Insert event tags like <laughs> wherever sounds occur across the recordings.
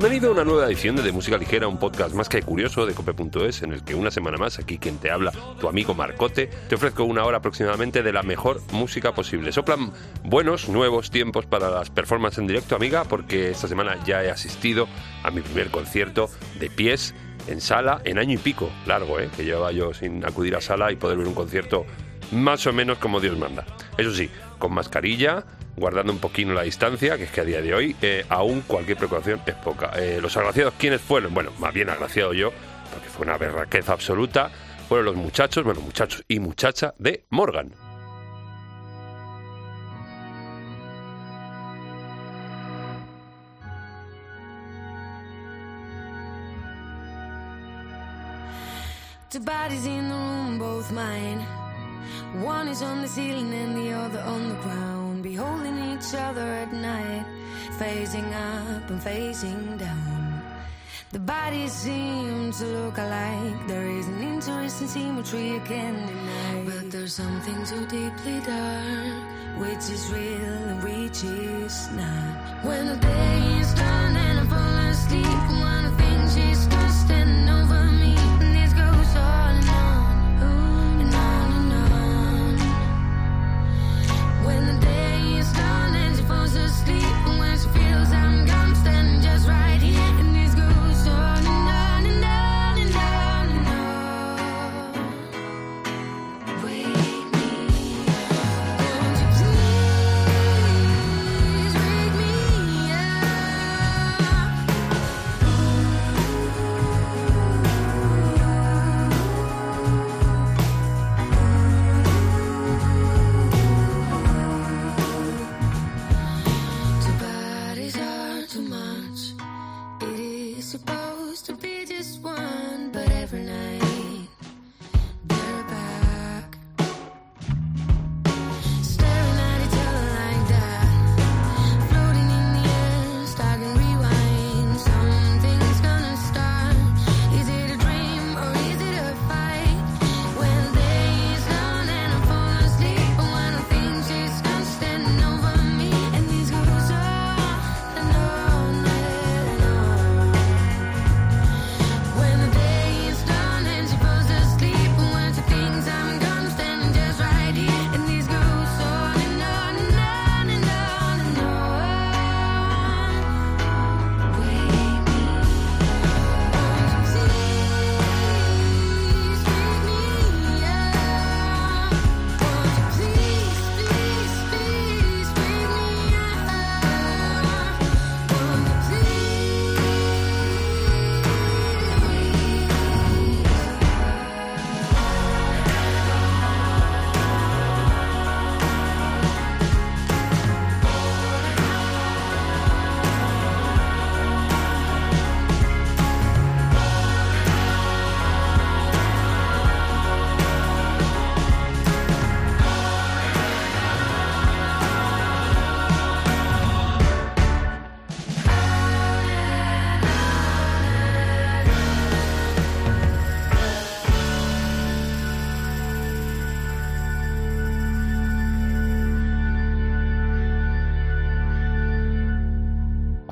Bienvenido a una nueva edición de, de Música Ligera, un podcast más que curioso de cope.es, en el que una semana más, aquí quien te habla, tu amigo Marcote, te ofrezco una hora aproximadamente de la mejor música posible. Soplan buenos, nuevos tiempos para las performances en directo, amiga, porque esta semana ya he asistido a mi primer concierto de pies en sala en año y pico, largo, ¿eh? que llevaba yo sin acudir a sala y poder ver un concierto más o menos como Dios manda. Eso sí, con mascarilla, guardando un poquito la distancia, que es que a día de hoy eh, aún cualquier precaución es poca. Eh, los agraciados, ¿quiénes fueron? Bueno, más bien agraciado yo, porque fue una berraqueza absoluta, fueron los muchachos, bueno, muchachos y muchacha de Morgan. One is on the ceiling and the other on the ground. Beholding each other at night, facing up and facing down. The bodies seem to look alike. There is an interesting symmetry you can't deny. But there's something so deeply dark, which is real and which is not. When the day is done and I fall asleep, of falls asleep, when she feels I'm gone, standing just right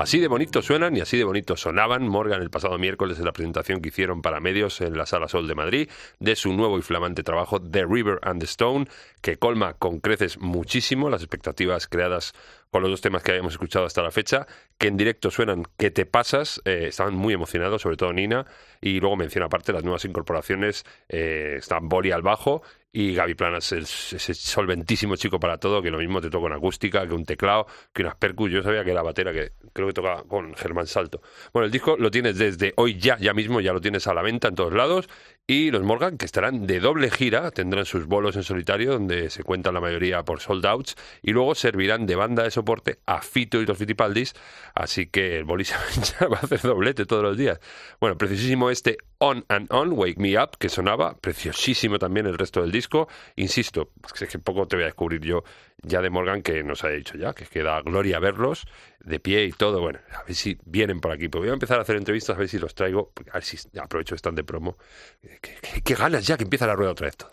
Así de bonito suenan y así de bonito sonaban Morgan el pasado miércoles en la presentación que hicieron para medios en la Sala Sol de Madrid de su nuevo y flamante trabajo The River and the Stone, que colma con creces muchísimo las expectativas creadas con los dos temas que habíamos escuchado hasta la fecha, que en directo suenan que te pasas, eh, estaban muy emocionados, sobre todo Nina, y luego menciona aparte las nuevas incorporaciones, eh, están Boli al bajo y Gaby Planas, el- ese solventísimo chico para todo, que lo mismo te toca una acústica, que un teclado, que unas percus. Yo sabía que era batera, que creo que toca con Germán Salto. Bueno, el disco lo tienes desde hoy ya, ya mismo, ya lo tienes a la venta en todos lados. Y los Morgan, que estarán de doble gira, tendrán sus bolos en solitario, donde se cuentan la mayoría por sold outs, y luego servirán de banda de soporte a Fito y los Fitipaldis, así que el boli <laughs> va a hacer doblete todos los días. Bueno, preciosísimo este On and On, Wake Me Up, que sonaba, preciosísimo también el resto del disco. Insisto, es que poco te voy a descubrir yo ya de Morgan, que nos ha dicho ya, que es que da gloria verlos de pie y todo. Bueno, a ver si vienen por aquí. Pues voy a empezar a hacer entrevistas, a ver si los traigo, a ver si aprovecho están de promo. Qué, qué- qué ganas ya que empieza la rueda otra vez. todo.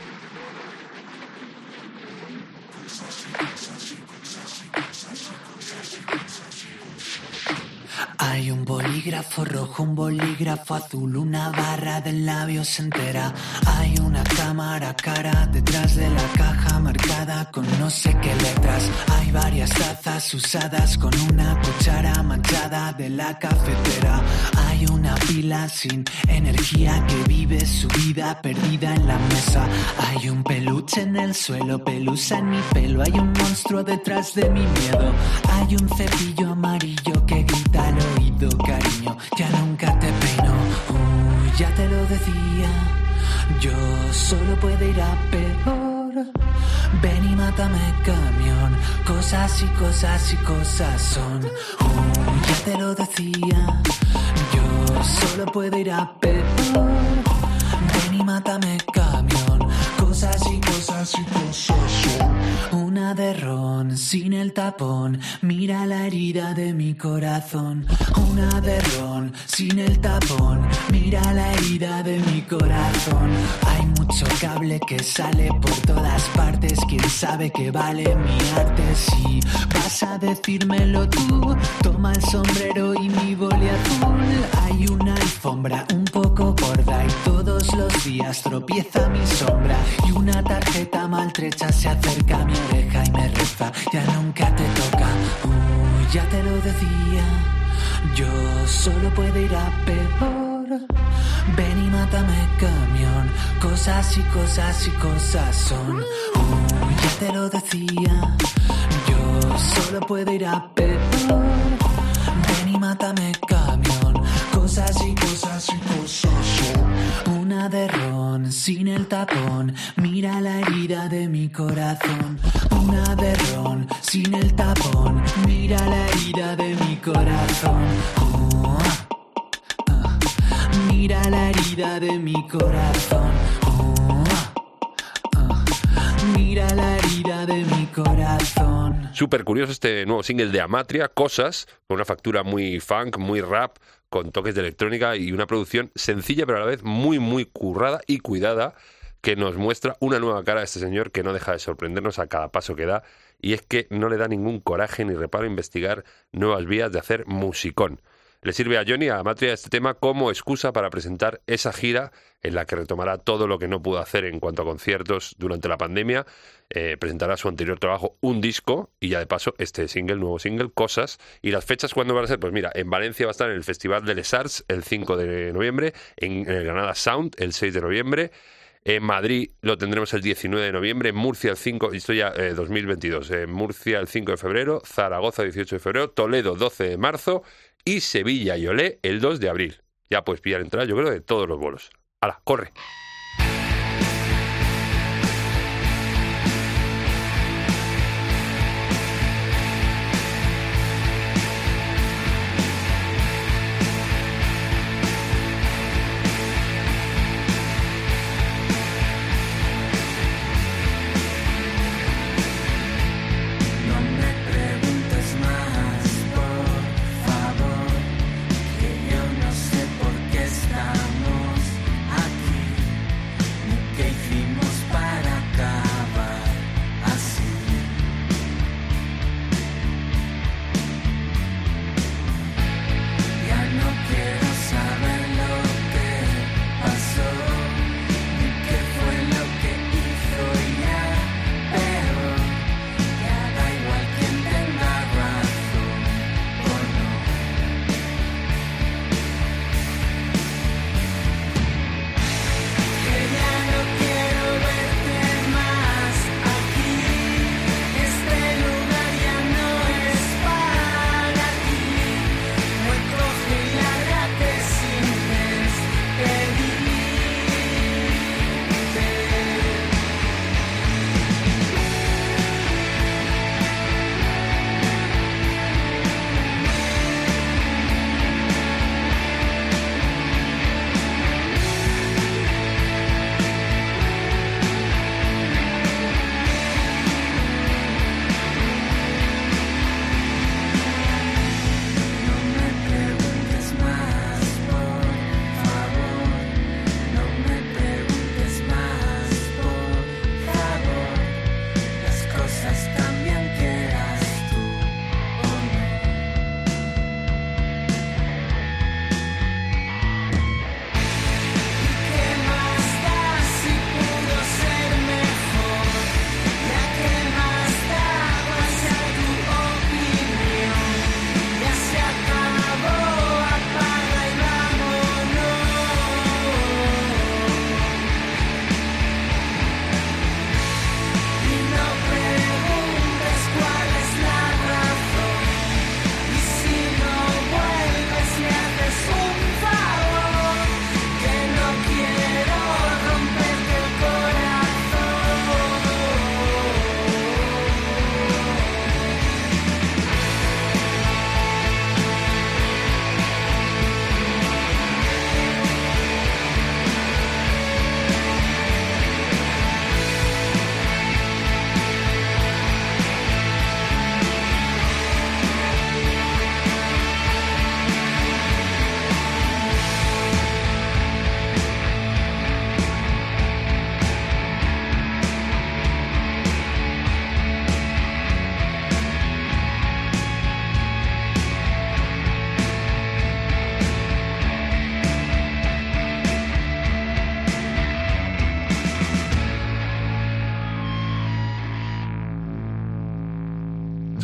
Hay un bolígrafo rojo, un bolígrafo azul, una barra de labios entera. Hay una cámara cara detrás de la caja marcada con no sé qué letras. Hay varias tazas usadas con una cuchara manchada de la cafetera. Hay una pila sin energía que vive su vida perdida en la mesa. Hay un peluche en el suelo, pelusa en mi pelo. Hay un monstruo detrás de mi miedo. Hay un cepillo amarillo que grita al cariño. Ya nunca te peino. Uy, ya te lo decía. Yo solo puedo ir a peor. Ven y mátame, camión. Cosas y cosas y cosas son. Uy, ya te lo decía. Yo solo puedo ir a peor. Ven y mátame, camión. Cosas y cosas y cosas son. Una de ron sin el tapón. Mira la herida de mi corazón. Una de ron sin el tapón. Mira la herida de mi corazón. Hay mucho cable que sale por todas partes. Quién sabe que vale mi arte. Si vas a decírmelo tú, toma el sombrero y mi boli azul. Hay una alfombra un poco gorda y todos los días tropieza mi sombra. Y una tarjeta maltrecha se acerca a mi oreja y me reza. Ya nunca te toca. Uy, ya te lo decía. Yo solo puedo ir a peor. Ven y mátame, camión. Cosas y cosas y cosas son. Uy, ya te lo decía. Yo solo puedo ir a peor. Ven y mátame, camión. Cosas y cosas y cosas Una de ron sin el tapón. Mira la herida de mi corazón. Una de ron sin el tapón. Mira la herida de mi corazón. Oh, ah. Mira la herida de mi corazón. Ah. Mira la herida de mi corazón. Súper curioso este nuevo single de Amatria, Cosas, con una factura muy funk, muy rap, con toques de electrónica y una producción sencilla pero a la vez muy, muy currada y cuidada que nos muestra una nueva cara de este señor que no deja de sorprendernos a cada paso que da y es que no le da ningún coraje ni reparo investigar nuevas vías de hacer musicón. Le sirve a Johnny, a Amatria, este tema como excusa para presentar esa gira en la que retomará todo lo que no pudo hacer en cuanto a conciertos durante la pandemia. Eh, presentará su anterior trabajo, un disco, y ya de paso este single, nuevo single, Cosas. ¿Y las fechas cuándo van a ser? Pues mira, en Valencia va a estar en el Festival de Les Arts el 5 de noviembre, en, el Granada Sound el 6 de noviembre, en Madrid lo tendremos el 19 de noviembre, en Murcia el 5, esto ya eh, 2022, en Murcia el 5 de febrero, Zaragoza 18 de febrero, Toledo 12 de marzo y Sevilla y Olé el 2 de abril. Ya puedes pillar entrada, yo creo, de todos los bolos. ¡Hala, corre!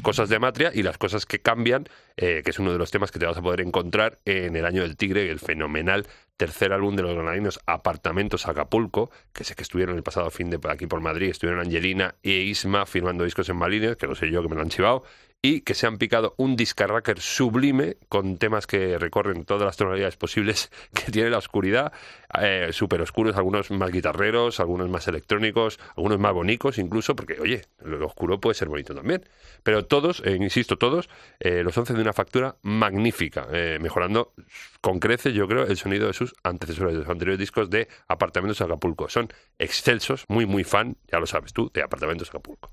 Cosas de Matria y las cosas que cambian, eh, que es uno de los temas que te vas a poder encontrar en el año del tigre, el fenomenal tercer álbum de los granadinos Apartamentos Acapulco, que sé que estuvieron el pasado fin de aquí por Madrid, estuvieron Angelina e Isma firmando discos en Malines, que no sé yo que me lo han chivado, y que se han picado un discarracker sublime con temas que recorren todas las tonalidades posibles <laughs> que tiene la oscuridad, eh, súper oscuros, algunos más guitarreros, algunos más electrónicos, algunos más bonicos incluso, porque oye, lo oscuro puede ser bonito también. Pero todos, eh, insisto, todos, eh, los 11 de una factura magnífica, eh, mejorando con creces, yo creo, el sonido de sus antecesores, de sus anteriores discos de Apartamentos Acapulco. Son excelsos, muy, muy fan, ya lo sabes tú, de Apartamentos Acapulco.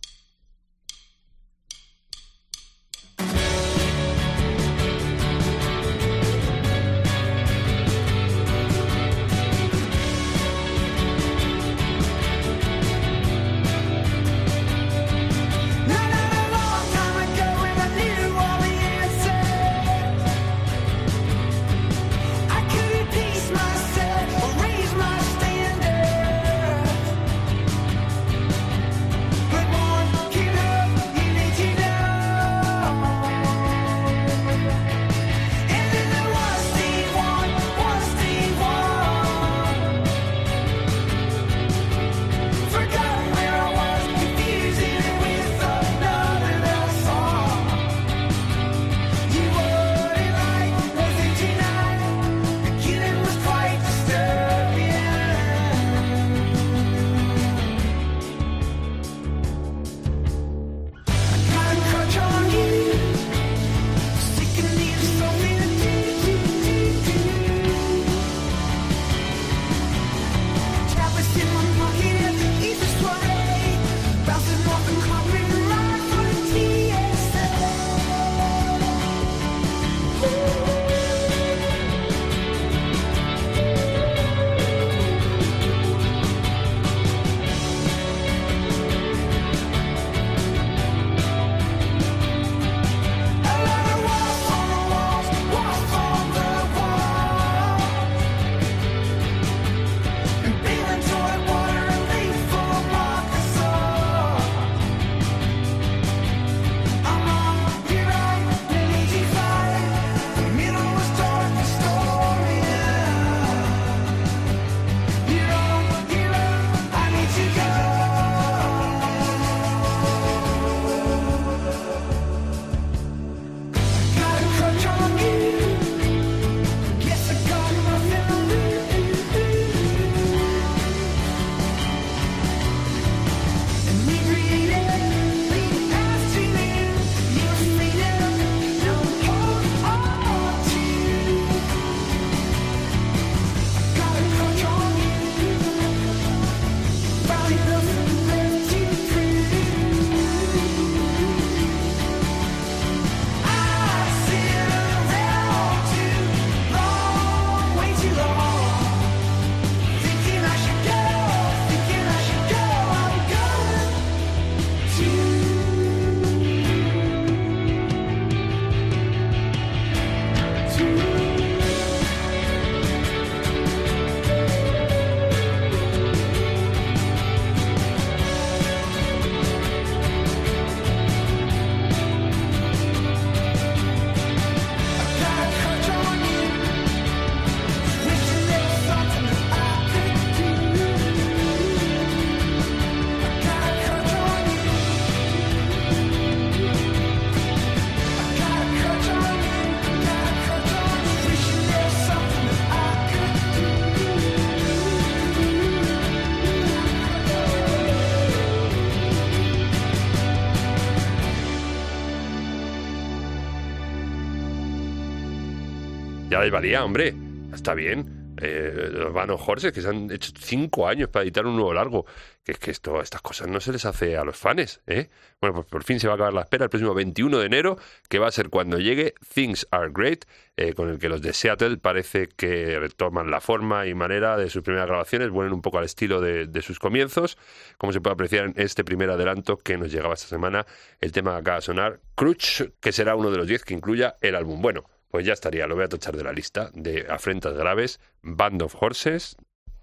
Ya valía, hombre. Está bien. Eh, los vanos Horses, que se han hecho cinco años para editar un nuevo largo. Que es que esto, estas cosas no se les hace a los fans, ¿eh? Bueno, pues por fin se va a acabar la espera el próximo 21 de enero, que va a ser cuando llegue Things Are Great, eh, con el que los de Seattle parece que retoman la forma y manera de sus primeras grabaciones, vuelven un poco al estilo de, de sus comienzos, como se puede apreciar en este primer adelanto que nos llegaba esta semana, el tema que acaba de sonar, Crutch, que será uno de los 10 que incluya el álbum. Bueno, pues ya estaría, lo voy a tachar de la lista de afrentas graves, Band of Horses,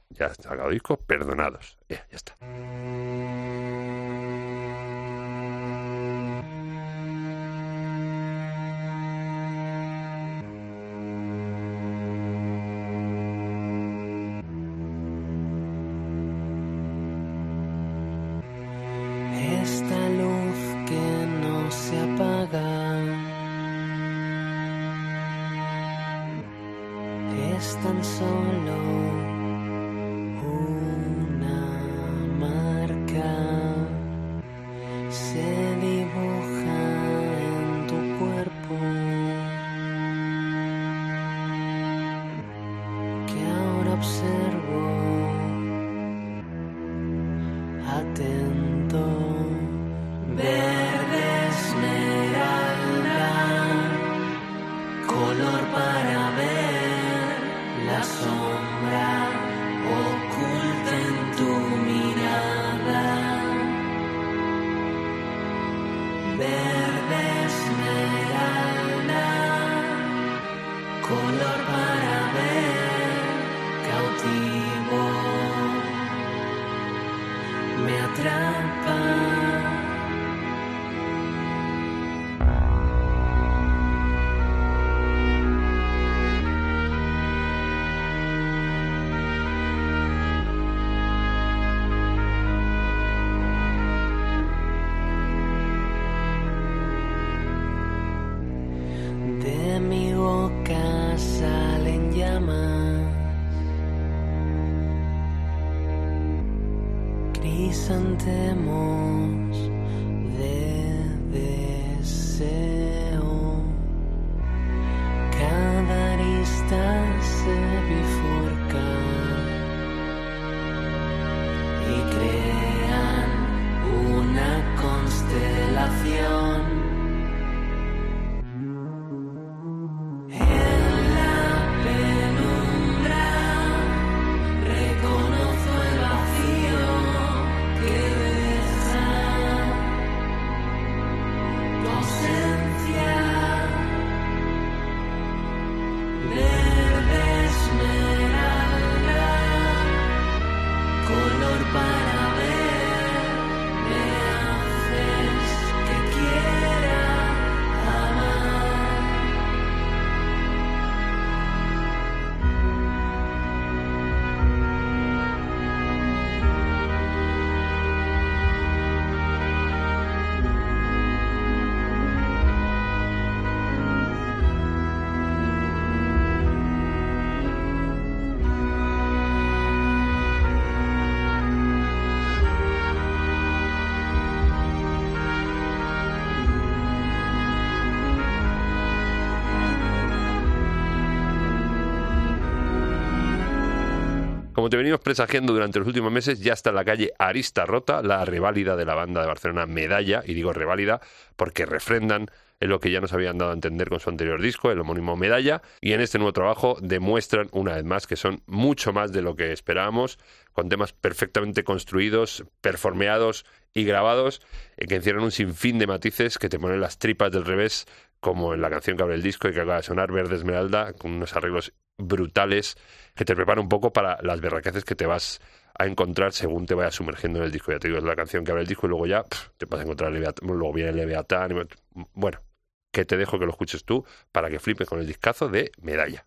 ya está sacado disco, perdonados. Ya, ya está. Color para ver cautivo. Me atrapa Como te venimos presagiando durante los últimos meses, ya está en la calle Arista Rota, la reválida de la banda de Barcelona Medalla, y digo reválida porque refrendan en lo que ya nos habían dado a entender con su anterior disco, el homónimo Medalla, y en este nuevo trabajo demuestran una vez más que son mucho más de lo que esperábamos, con temas perfectamente construidos, performeados y grabados, que encierran un sinfín de matices que te ponen las tripas del revés, como en la canción que abre el disco y que acaba de sonar, Verde Esmeralda, con unos arreglos brutales que te preparan un poco para las berraqueces que te vas a encontrar según te vayas sumergiendo en el disco. Ya te digo, es la canción que abre el disco y luego ya te vas a encontrar Leviatán, luego viene Leviatán. y- Bueno, que te dejo que lo escuches tú para que flipes con el discazo de Medalla.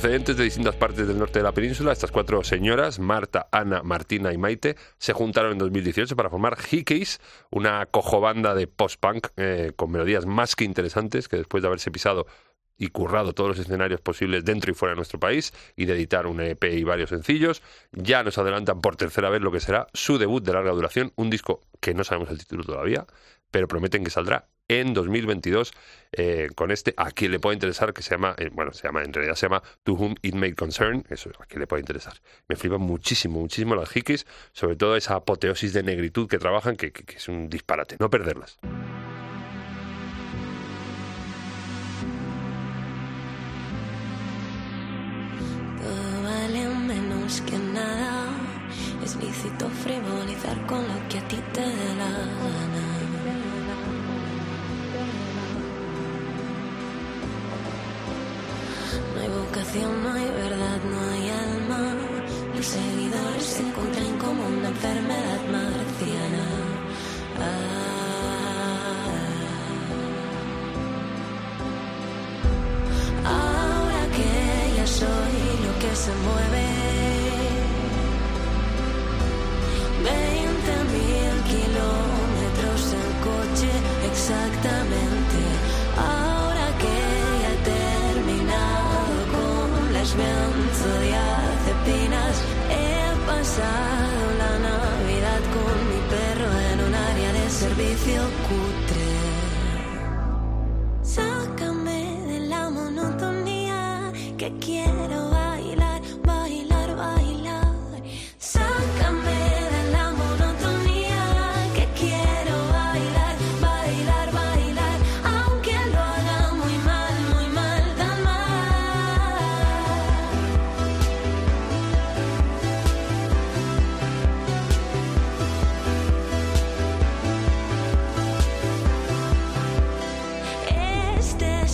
Procedentes de distintas partes del norte de la península, estas cuatro señoras, Marta, Ana, Martina y Maite, se juntaron en 2018 para formar Hickeys, una cojobanda de post-punk eh, con melodías más que interesantes que después de haberse pisado y currado todos los escenarios posibles dentro y fuera de nuestro país y de editar un EP y varios sencillos, ya nos adelantan por tercera vez lo que será su debut de larga duración, un disco que no sabemos el título todavía, pero prometen que saldrá en 2022 eh, con este a quien le pueda interesar que se llama eh, bueno se llama en realidad se llama To Whom It May Concern eso a quien le pueda interesar. Me flipan muchísimo muchísimo las hikis sobre todo esa apoteosis de negritud que trabajan que es un disparate no perderlas No hay verdad, no hay alma. Los seguidores se encuentran como una enfermedad marciana. Ah. Ahora que ya soy lo que se mueve. Veinte mil kilómetros en coche, exactamente. He pasado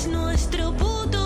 es nuestro puto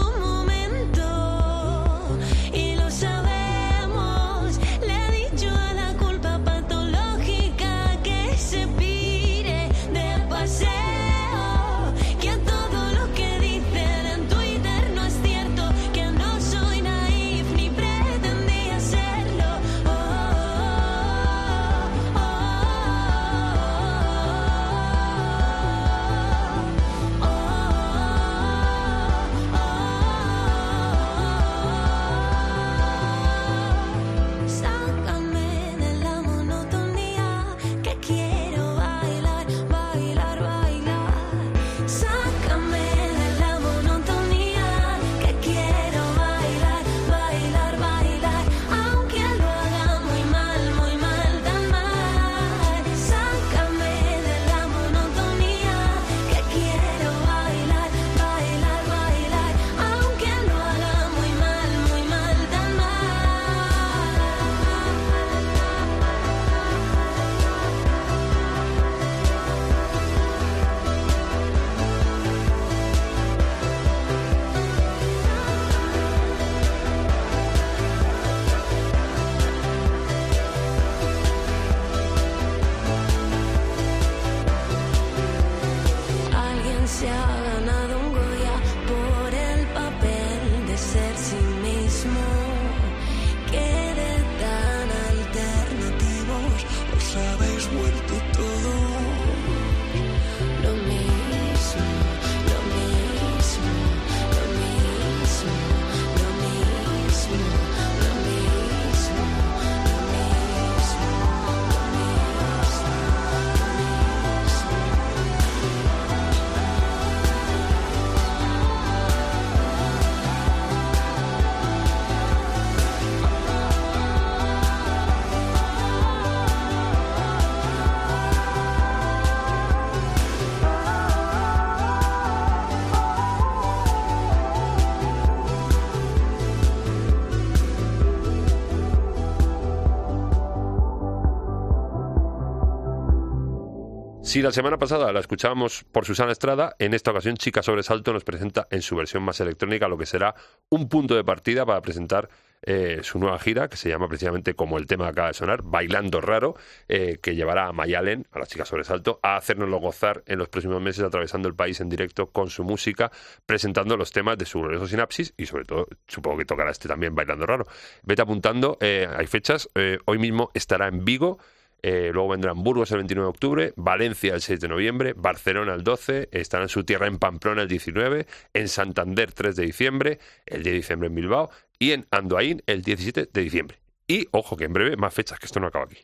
Si la semana pasada la escuchábamos por Susana Estrada, en esta ocasión Chica Sobresalto nos presenta en su versión más electrónica lo que será un punto de partida para presentar eh, su nueva gira, que se llama precisamente como el tema que acaba de sonar, Bailando Raro, eh, que llevará a Mayalen, a la chica sobresalto, a hacernoslo gozar en los próximos meses atravesando el país en directo con su música, presentando los temas de su glorioso sinapsis y sobre todo, supongo que tocará este también Bailando Raro. Vete apuntando, eh, hay fechas, eh, hoy mismo estará en Vigo, eh, luego vendrán Burgos el 29 de octubre, Valencia el 6 de noviembre, Barcelona el 12, estará en su tierra en Pamplona el 19, en Santander 3 de diciembre, el 10 de diciembre en Bilbao y en Andoain el 17 de diciembre. Y ojo que en breve más fechas, que esto no acaba aquí.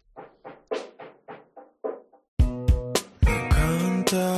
encanta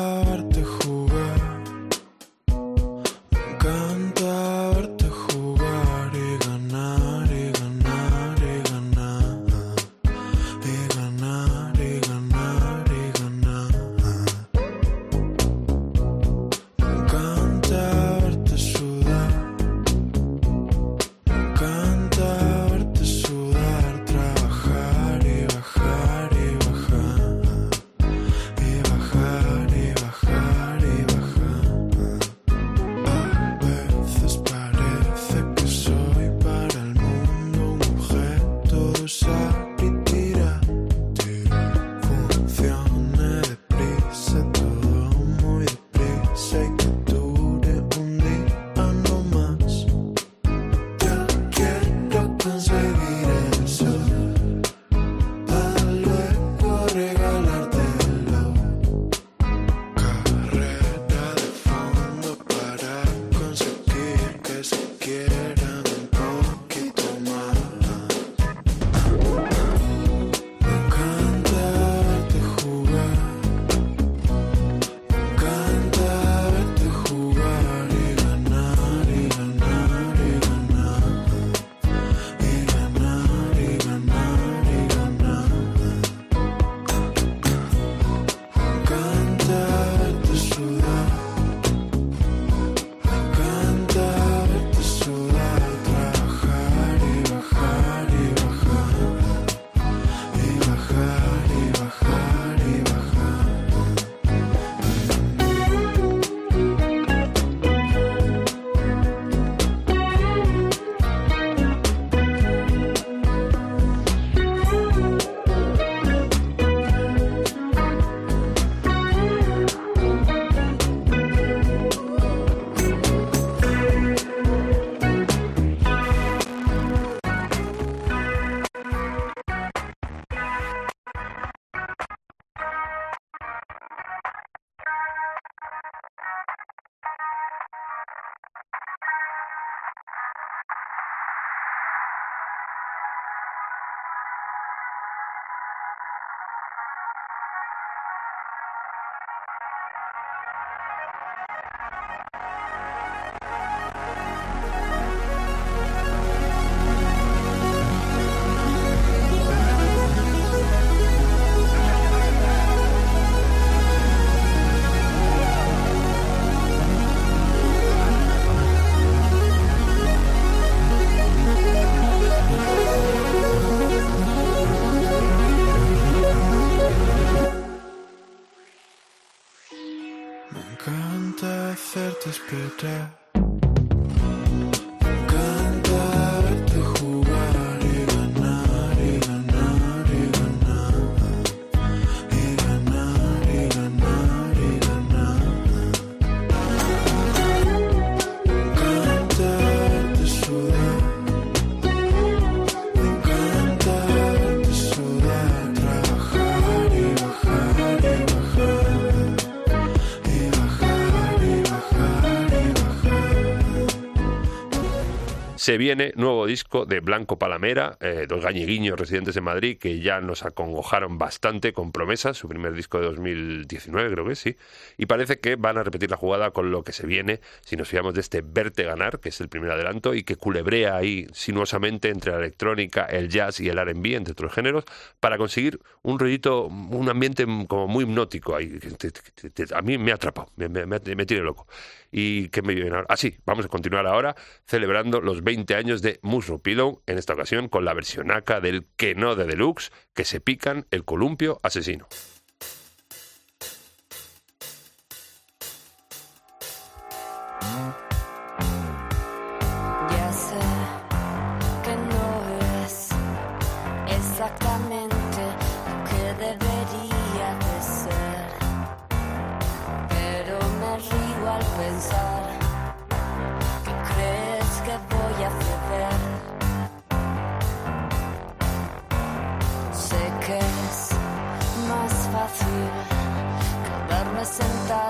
Se viene nuevo disco de Blanco Palamera, eh, dos gañeguiños residentes en Madrid que ya nos acongojaron bastante con promesas, su primer disco de 2019 creo que sí, y parece que van a repetir la jugada con lo que se viene si nos fiamos de este Verte Ganar, que es el primer adelanto y que culebrea ahí sinuosamente entre la electrónica, el jazz y el R&B, entre otros géneros, para conseguir un rollito, un ambiente como muy hipnótico ahí, a mí me ha atrapado, me, me, me- me tiene loco. ¿Y qué me viene ahora? Ah, sí, vamos a continuar ahora celebrando los 20 años de Musro Pillow, en esta ocasión con la versionaca del que no de deluxe, que se pican el columpio asesino. innocent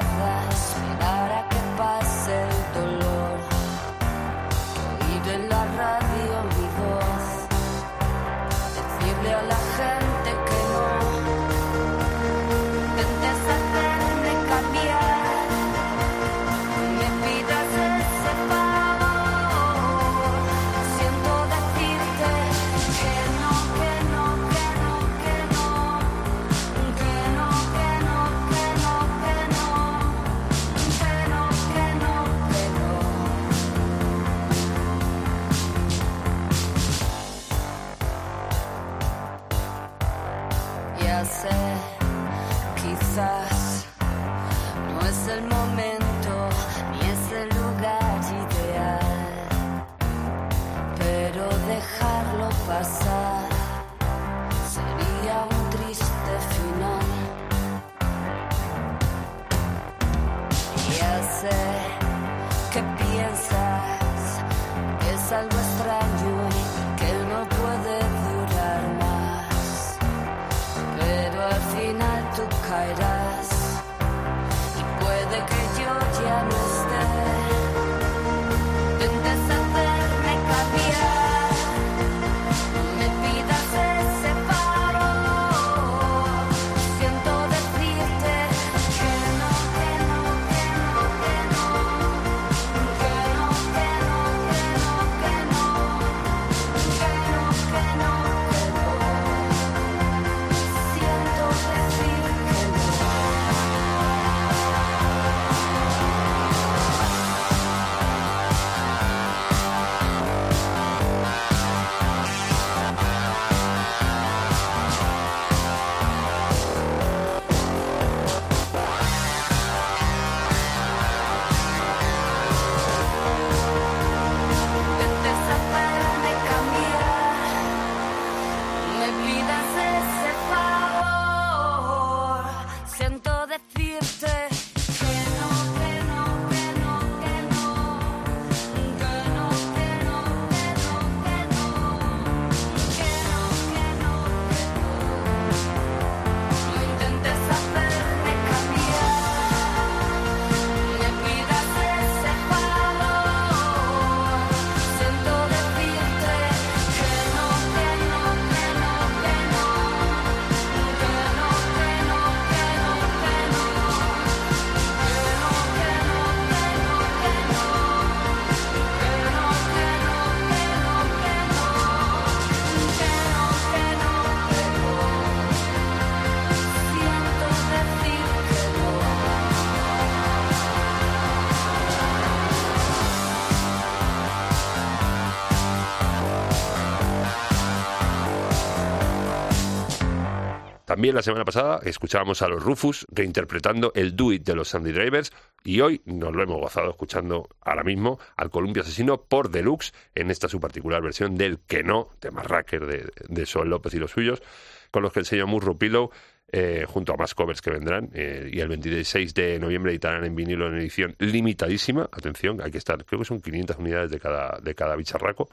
También la semana pasada escuchábamos a los Rufus reinterpretando el Do It de los Sandy Drivers y hoy nos lo hemos gozado escuchando ahora mismo al Columpio Asesino por Deluxe en esta su particular versión del Que No, tema Racker de, Sol López y los suyos, con los que el sello Murro Pillow eh, junto a más covers que vendrán eh, y el 26 de noviembre editarán en vinilo en edición limitadísima, atención, hay que estar, creo que son 500 unidades de cada, de cada bicharraco,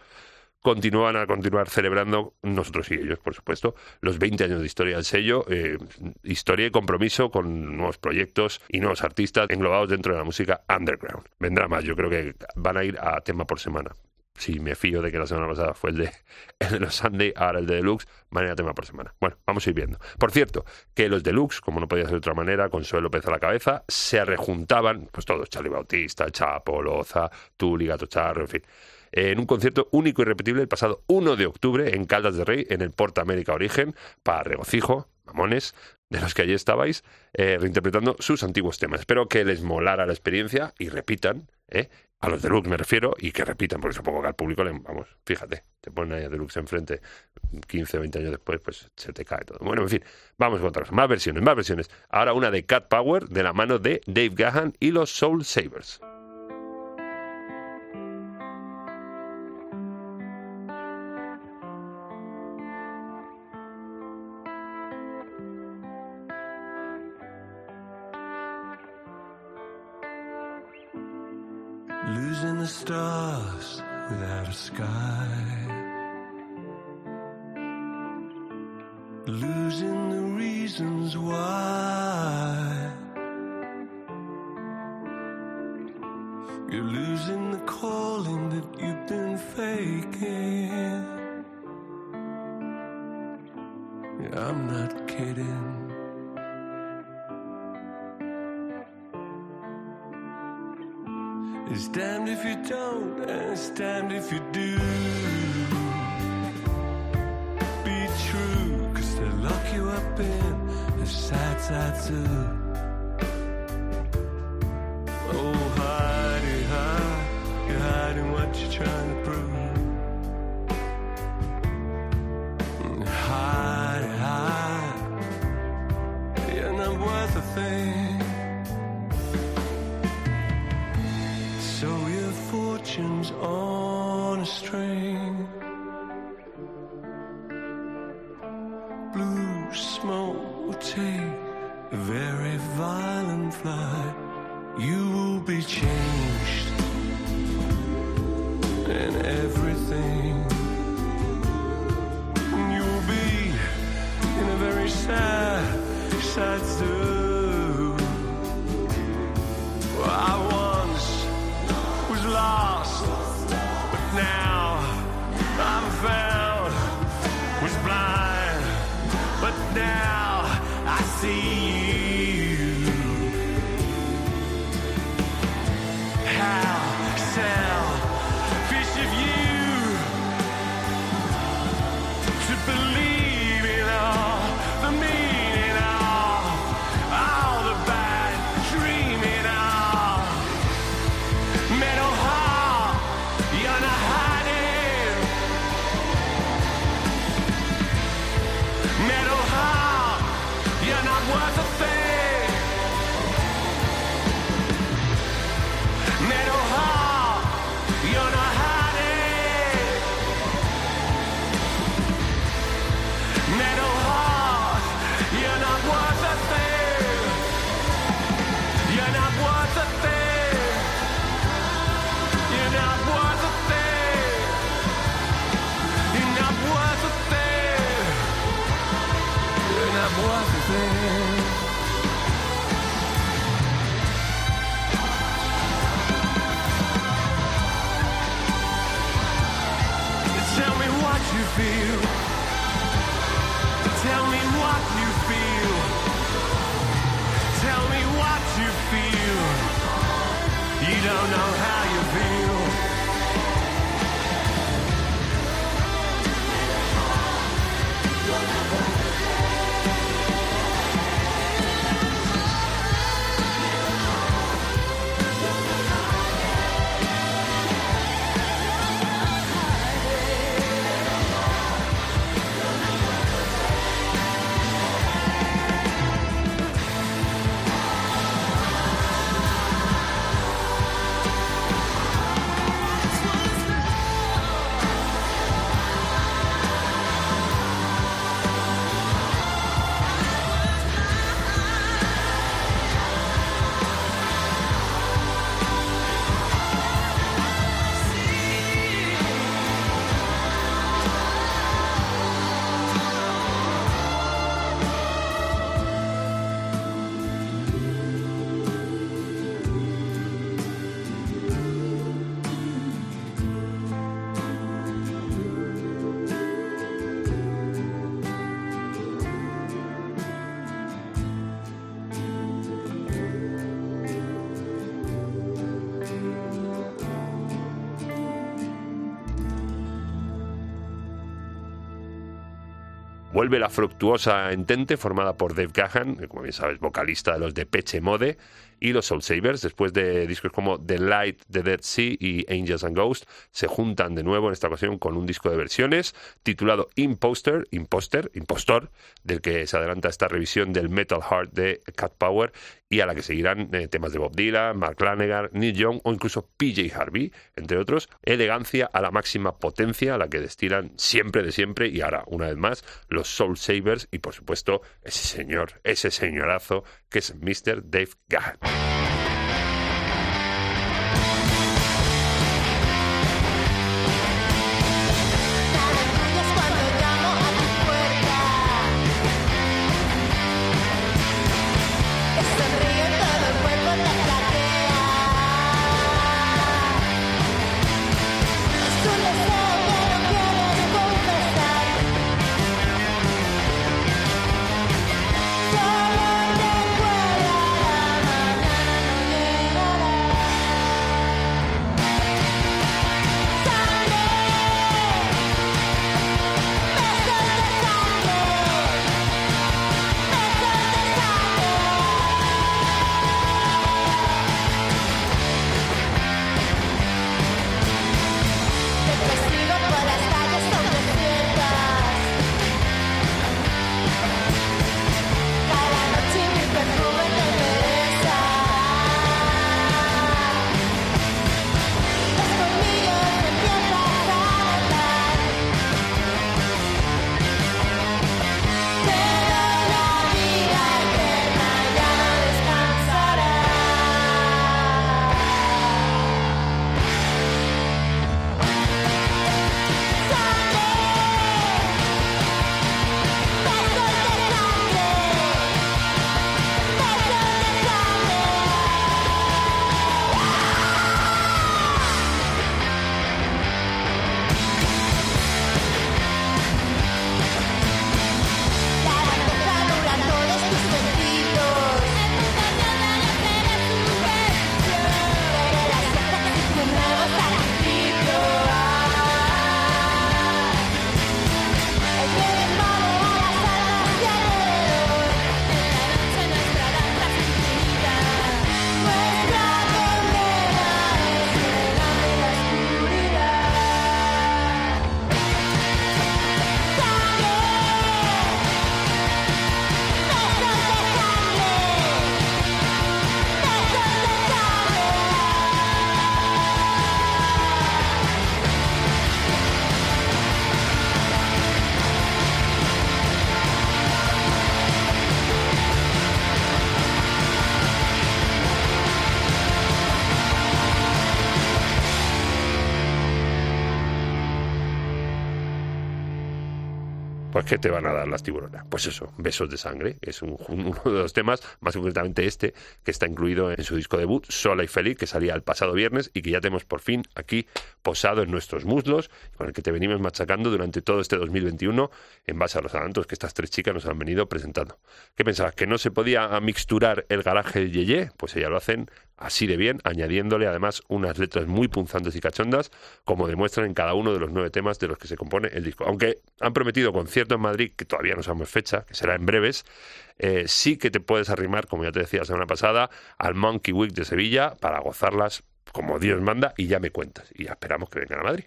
continúan a continuar celebrando, nosotros y ellos, por supuesto, los 20 años de historia del sello, eh, historia y compromiso con nuevos proyectos y nuevos artistas englobados dentro de la música underground. Vendrá más, yo creo que van a ir a tema por semana. Si me fío de que la semana pasada fue el de, <laughs> los Sunday, ahora el de Deluxe, van tema por semana. Bueno, vamos a ir viendo. Por cierto, que los Deluxe, como no podía ser de otra manera, con Suelo López a la cabeza, se rejuntaban, pues todos, Charlie Bautista, Chapo, Loza, Tuli, Gato Charro, en fin, en un concierto único y repetible el pasado 1 de octubre en Caldas de Rey, en el Porta América Origen, para regocijo, mamones, de los que allí estabais, eh, reinterpretando sus antiguos temas. Espero que les molara la experiencia y repitan, ¿eh? a los Deluxe me refiero, y que repitan, porque supongo que al público, le, vamos, fíjate, te ponen ahí a Deluxe enfrente 15 o 20 años después, pues se te cae todo. Bueno, en fin, vamos con otras, más versiones, más versiones. Ahora una de Cat Power, de la mano de Dave Gahan y los Soul Savers. Will take a very violent flight. You will be changed in everything. Vuelve la fructuosa entente formada por Dave Gahan, como bien sabes, vocalista de los de Peche Mode, y los Soul Savers, después de discos como The Light, The Dead Sea y Angels and Ghosts, se juntan de nuevo en esta ocasión con un disco de versiones titulado Imposter, Imposter, Impostor, del que se adelanta esta revisión del Metal Heart de Cat Power y a la que seguirán eh, temas de Bob Dylan, Mark Lanegan, Neil Young o incluso PJ Harvey, entre otros. Elegancia a la máxima potencia, a la que destilan siempre de siempre y ahora, una vez más, los Soul Savers y, por supuesto, ese señor, ese señorazo que es Mr. Dave Gahan. Pues ¿qué te van a dar las tiburonas? Pues eso, Besos de Sangre. Es un- uno de los temas, más concretamente este, que está incluido en su disco debut, Sola y Feliz, que salía el pasado viernes y que ya tenemos por fin aquí posado en nuestros muslos, con el que te venimos machacando durante todo este 2021 en base a los adelantos que estas tres chicas nos han venido presentando. ¿Qué pensabas? ¿Que no se podía mixturar el garaje Yeye? Pues ellas lo hacen así de bien, añadiéndole además unas letras muy punzantes y cachondas, como demuestran en cada uno de los nueve temas de los que se compone el disco. Aunque han prometido concierto en Madrid, que todavía no sabemos fecha, que será en breves, eh, sí que te puedes arrimar, como ya te decía la semana pasada, al Monkey Week de Sevilla para gozarlas como Dios manda y ya me cuentas. Y ya esperamos que vengan a Madrid.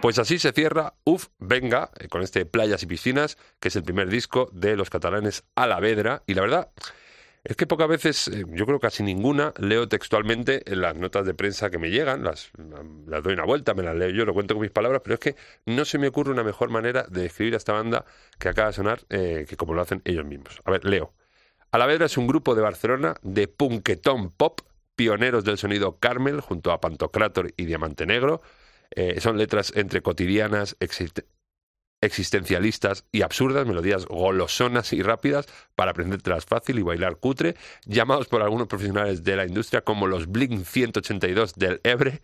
Pues así se cierra Uf, venga, eh, con este Playas y Piscinas, que es el primer disco de los catalanes a la vedra. Y la verdad es que pocas veces, eh, yo creo casi ninguna, leo textualmente en las notas de prensa que me llegan, las, las doy una vuelta, me las leo yo, lo cuento con mis palabras, pero es que no se me ocurre una mejor manera de describir a esta banda que acaba de sonar eh, que como lo hacen ellos mismos. A ver, leo. Alavedra es un grupo de Barcelona de punketón pop, pioneros del sonido Carmel junto a Pantocrator y Diamante Negro. Eh, son letras entre cotidianas, existe- existencialistas y absurdas, melodías golosonas y rápidas para aprendértelas fácil y bailar cutre, llamados por algunos profesionales de la industria como los Blink 182 del Ebre,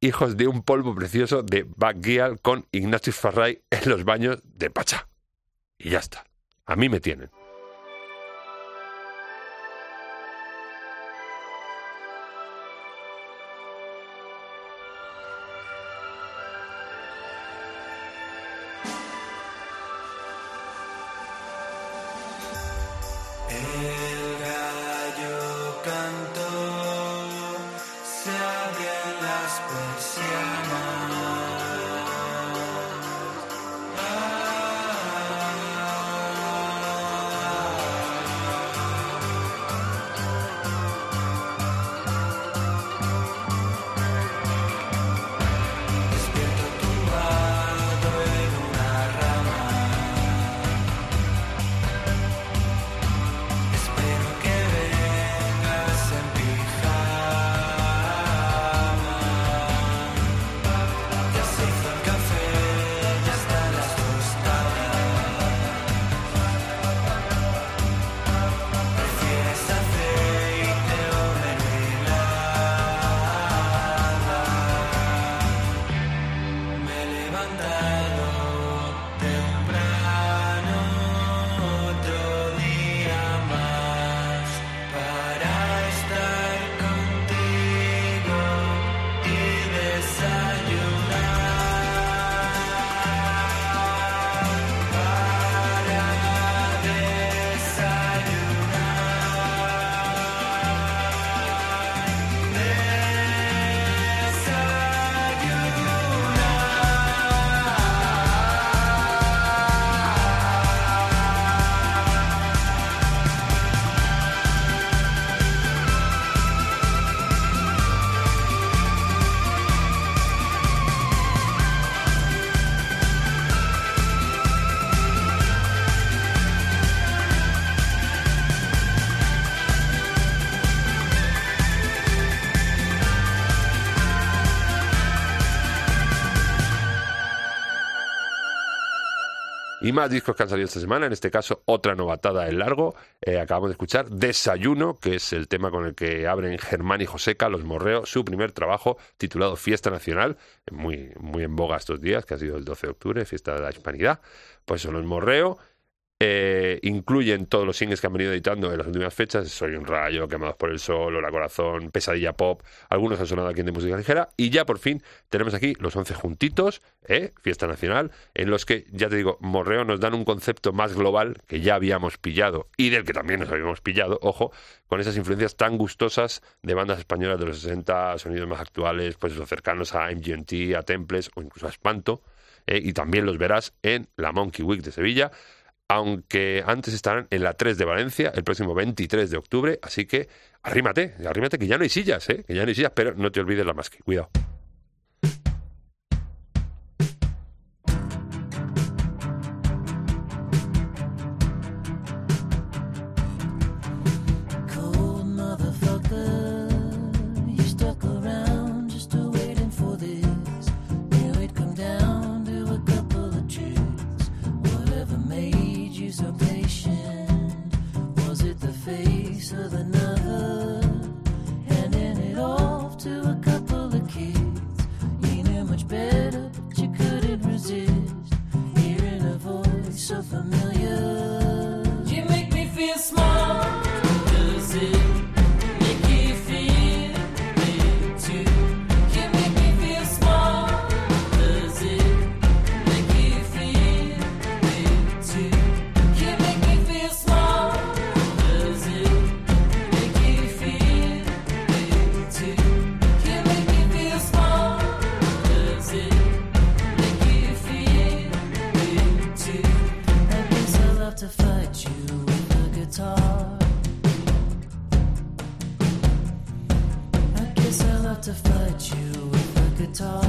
hijos de un polvo precioso de Backyard con Ignatius Farray en los baños de Pacha. Y ya está. A mí me tienen. Y más discos que han salido esta semana, en este caso otra novatada en largo. Eh, acabamos de escuchar Desayuno, que es el tema con el que abren Germán y Joseca, Los Morreo, su primer trabajo titulado Fiesta Nacional, muy, muy en boga estos días, que ha sido el 12 de octubre, Fiesta de la Hispanidad. Pues son Los Morreo. Eh, incluyen todos los singles que han venido editando en las últimas fechas, Soy un rayo, Quemados por el sol, Hola corazón, Pesadilla pop, algunos han sonado aquí en de música ligera y ya por fin tenemos aquí los 11 juntitos, ¿eh? Fiesta Nacional, en los que, ya te digo, Morreo nos dan un concepto más global que ya habíamos pillado y del que también nos habíamos pillado, ojo, con esas influencias tan gustosas de bandas españolas de los 60, sonidos más actuales, pues eso, cercanos a MGMT, a Temples o incluso a Espanto, ¿eh? y también los verás en la Monkey Week de Sevilla aunque antes estarán en la 3 de Valencia el próximo 23 de octubre, así que arrímate, arrímate que ya no hay sillas, ¿eh? que ya no hay sillas, pero no te olvides la masque, cuidado. To fight you with a guitar.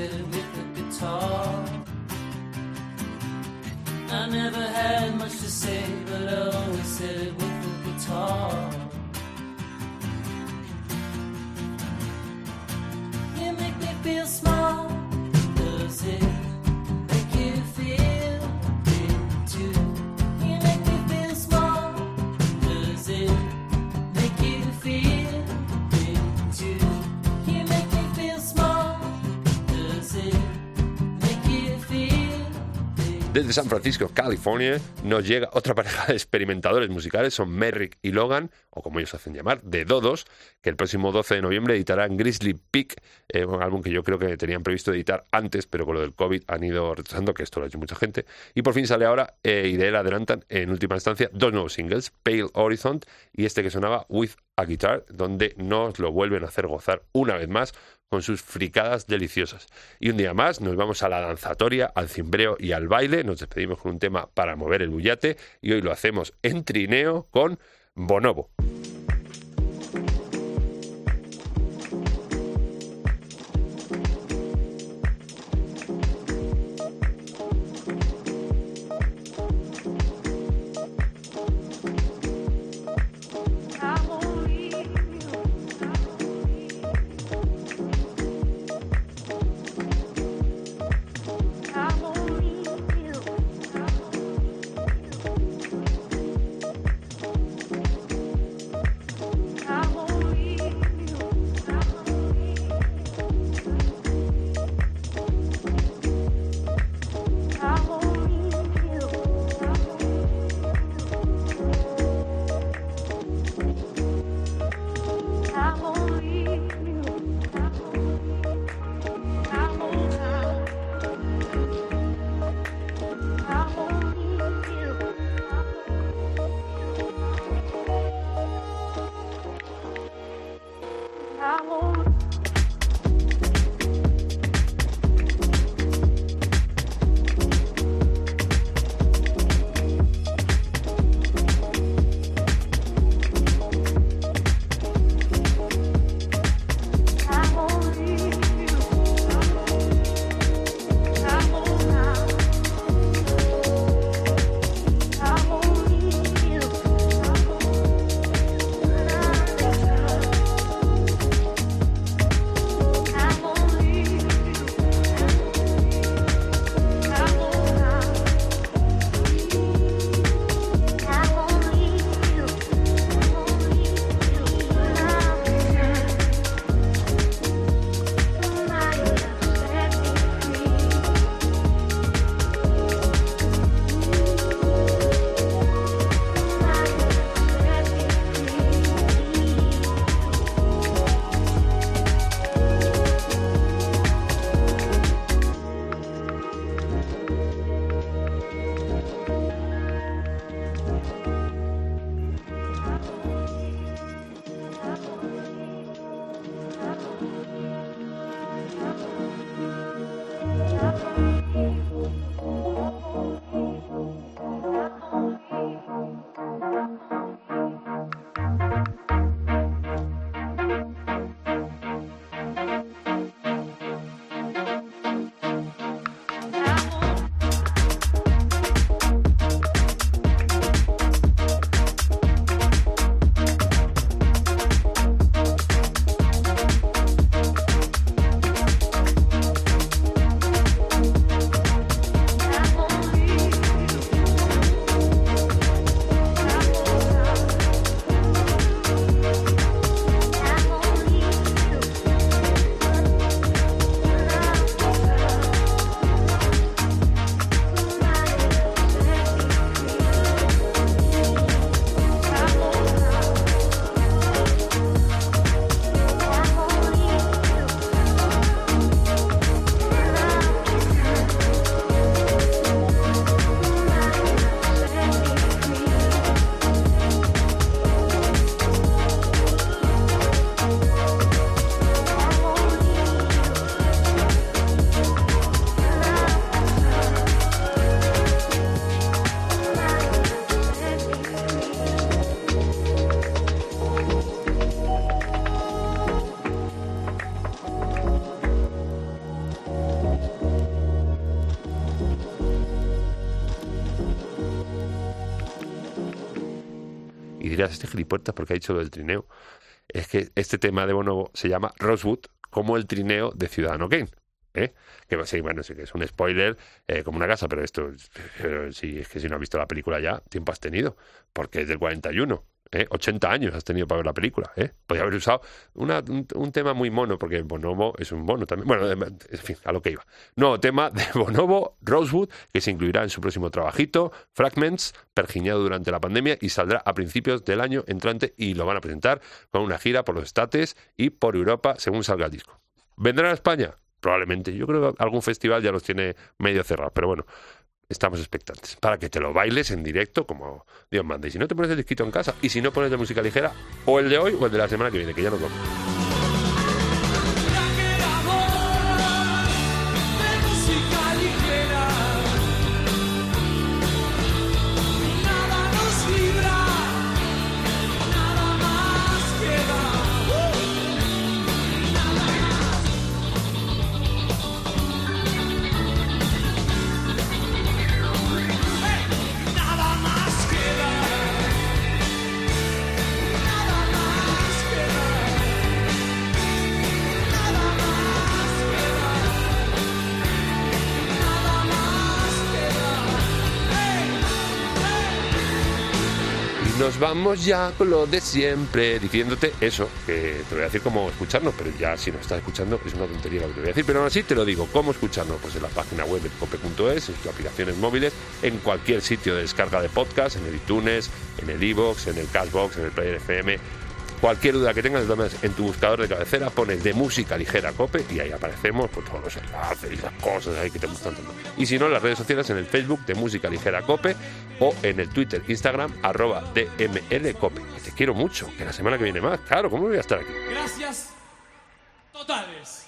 With the guitar. I never had much to say, but I always said it with the guitar. Desde San Francisco, California, nos llega otra pareja de experimentadores musicales, son Merrick y Logan, o como ellos hacen llamar, de Dodos, que el próximo 12 de noviembre editarán Grizzly Peak, eh, un álbum que yo creo que tenían previsto editar antes, pero con lo del COVID han ido retrasando, que esto lo ha hecho mucha gente, y por fin sale ahora, y de él adelantan en última instancia dos nuevos singles, Pale Horizon y este que sonaba With a Guitar, donde nos lo vuelven a hacer gozar una vez más con sus fricadas deliciosas. Y un día más nos vamos a la danzatoria, al cimbreo y al baile. Nos despedimos con un tema para mover el bullate y hoy lo hacemos en trineo con Bonobo. Gilipuertas porque ha dicho lo del trineo. Es que este tema de Bonobo se llama Rosewood como el trineo de Ciudadano Kane. ¿eh? Que sí, bueno, sí que es un spoiler eh, como una casa, pero esto, pero es que si no has visto la película ya, tiempo has tenido, porque es del 41. ¿Eh? 80 años has tenido para ver la película. ¿eh? Podría haber usado una- un, tema muy mono, porque Bonobo es un bono también. Bueno, en fin, a lo que iba. Nuevo tema de <laughs> Bonobo, Rosewood, que se incluirá en su próximo trabajito, Fragments, pergiñado durante la pandemia y saldrá a principios del año entrante y lo van a presentar con una gira por los estates y por Europa según salga el disco. ¿Vendrán a España? Probablemente. Yo creo que algún festival ya los tiene medio cerrados, pero bueno. Estamos expectantes. Para que te lo bailes en directo como Dios manda. Y si no te pones el disquito en casa, y si no pones de música ligera, o el de hoy o el de la semana que viene, que ya nos vamos. Vamos ya con lo de siempre, diciéndote eso, que te voy a decir cómo escucharnos, pero ya si nos estás escuchando es una tontería lo que te voy a decir, pero aún así te lo digo, cómo escucharnos, pues en la página web de cope.es, en tus aplicaciones móviles, en cualquier sitio de descarga de podcast, en el iTunes, en el iVoox, en el Cashbox, en el Player FM, cualquier duda que tengas, maneras, en tu buscador de cabecera pones de música ligera cope y ahí aparecemos con todos los enlaces y las cosas ahí que te gustan tanto. Y si no, en las redes sociales, en el Facebook de música ligera cope o en el Twitter, Instagram, arroba DML cope. Que te quiero mucho, que la semana que viene más, claro, ¿cómo voy a estar aquí? Gracias totales.